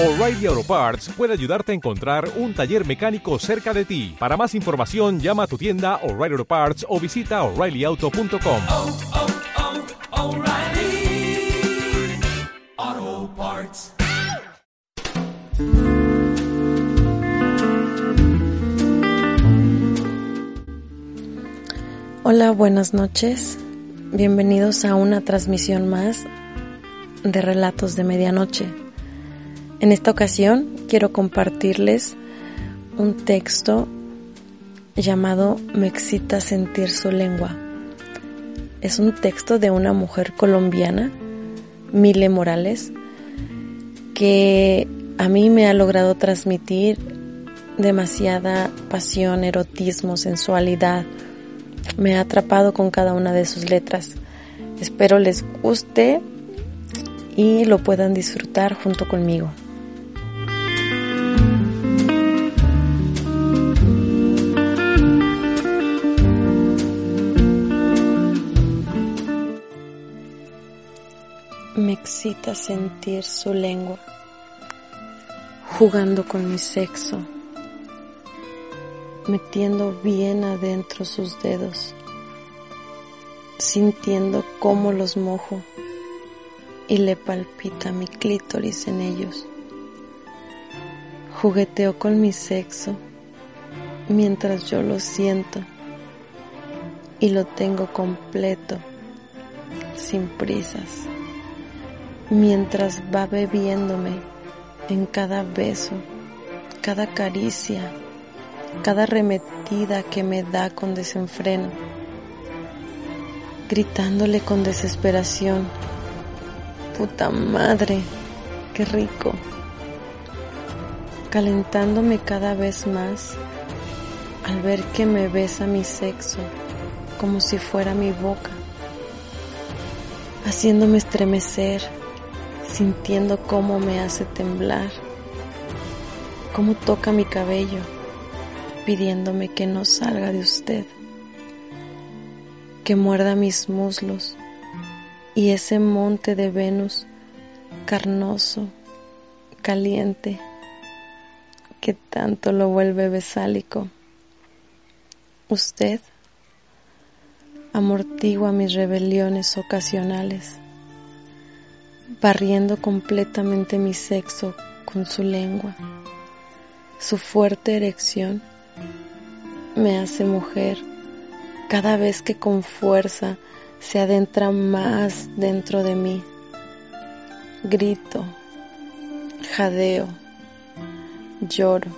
O'Reilly Auto Parts puede ayudarte a encontrar un taller mecánico cerca de ti. Para más información, llama a tu tienda O'Reilly Auto Parts o visita oreillyauto.com. oh, oh, O'Reilly Auto Parts. Hola, buenas noches. Bienvenidos a una transmisión más de Relatos de Medianoche. En esta ocasión quiero compartirles un texto llamado Me excita sentir su lengua. Es un texto de una mujer colombiana, Mile Morales, que a mí me ha logrado transmitir demasiada pasión, erotismo, sensualidad. Me ha atrapado con cada una de sus letras. Espero les guste y lo puedan disfrutar junto conmigo. Me excita sentir su lengua jugando con mi sexo, metiendo bien adentro sus dedos, sintiendo cómo los mojo y le palpita mi clítoris en ellos. Jugueteo con mi sexo mientras yo lo siento y lo tengo completo, sin prisas, mientras va bebiéndome en cada beso, cada caricia, cada remetida que me da con desenfreno, gritándole con desesperación, puta madre, qué rico, calentándome cada vez más al ver que me besa mi sexo como si fuera mi boca, haciéndome estremecer sintiendo cómo me hace temblar, cómo toca mi cabello, pidiéndome que no salga de usted, que muerda mis muslos y ese monte de Venus carnoso, caliente, que tanto lo vuelve besálico. Usted amortigua mis rebeliones ocasionales barriendo completamente mi sexo con su lengua. Su fuerte erección me hace mujer cada vez que con fuerza se adentra más dentro de mí. Grito, jadeo, lloro.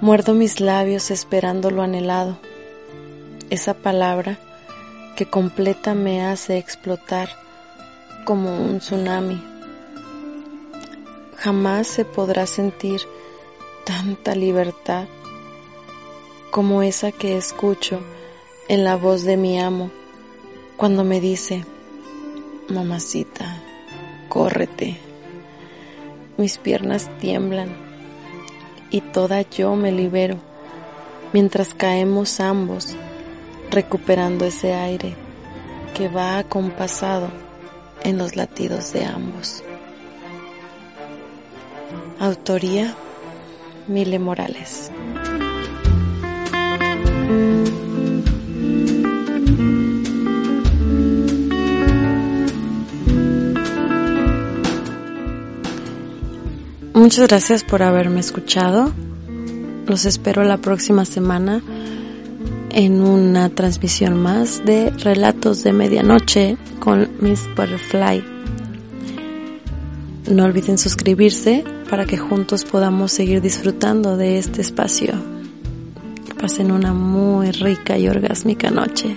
Muerdo mis labios esperando lo anhelado, esa palabra que completa me hace explotar como un tsunami. Jamás se podrá sentir tanta libertad como esa que escucho en la voz de mi amo cuando me dice, mamacita, córrete. Mis piernas tiemblan y toda yo me libero mientras caemos ambos recuperando ese aire que va acompasado en los latidos de ambos. Autoría Mile Morales. Muchas gracias por haberme escuchado. Los espero la próxima semana en una transmisión más de Relatos de Medianoche con Miss Butterfly. No olviden suscribirse para que juntos podamos seguir disfrutando de este espacio. Pasen una muy rica y orgásmica noche.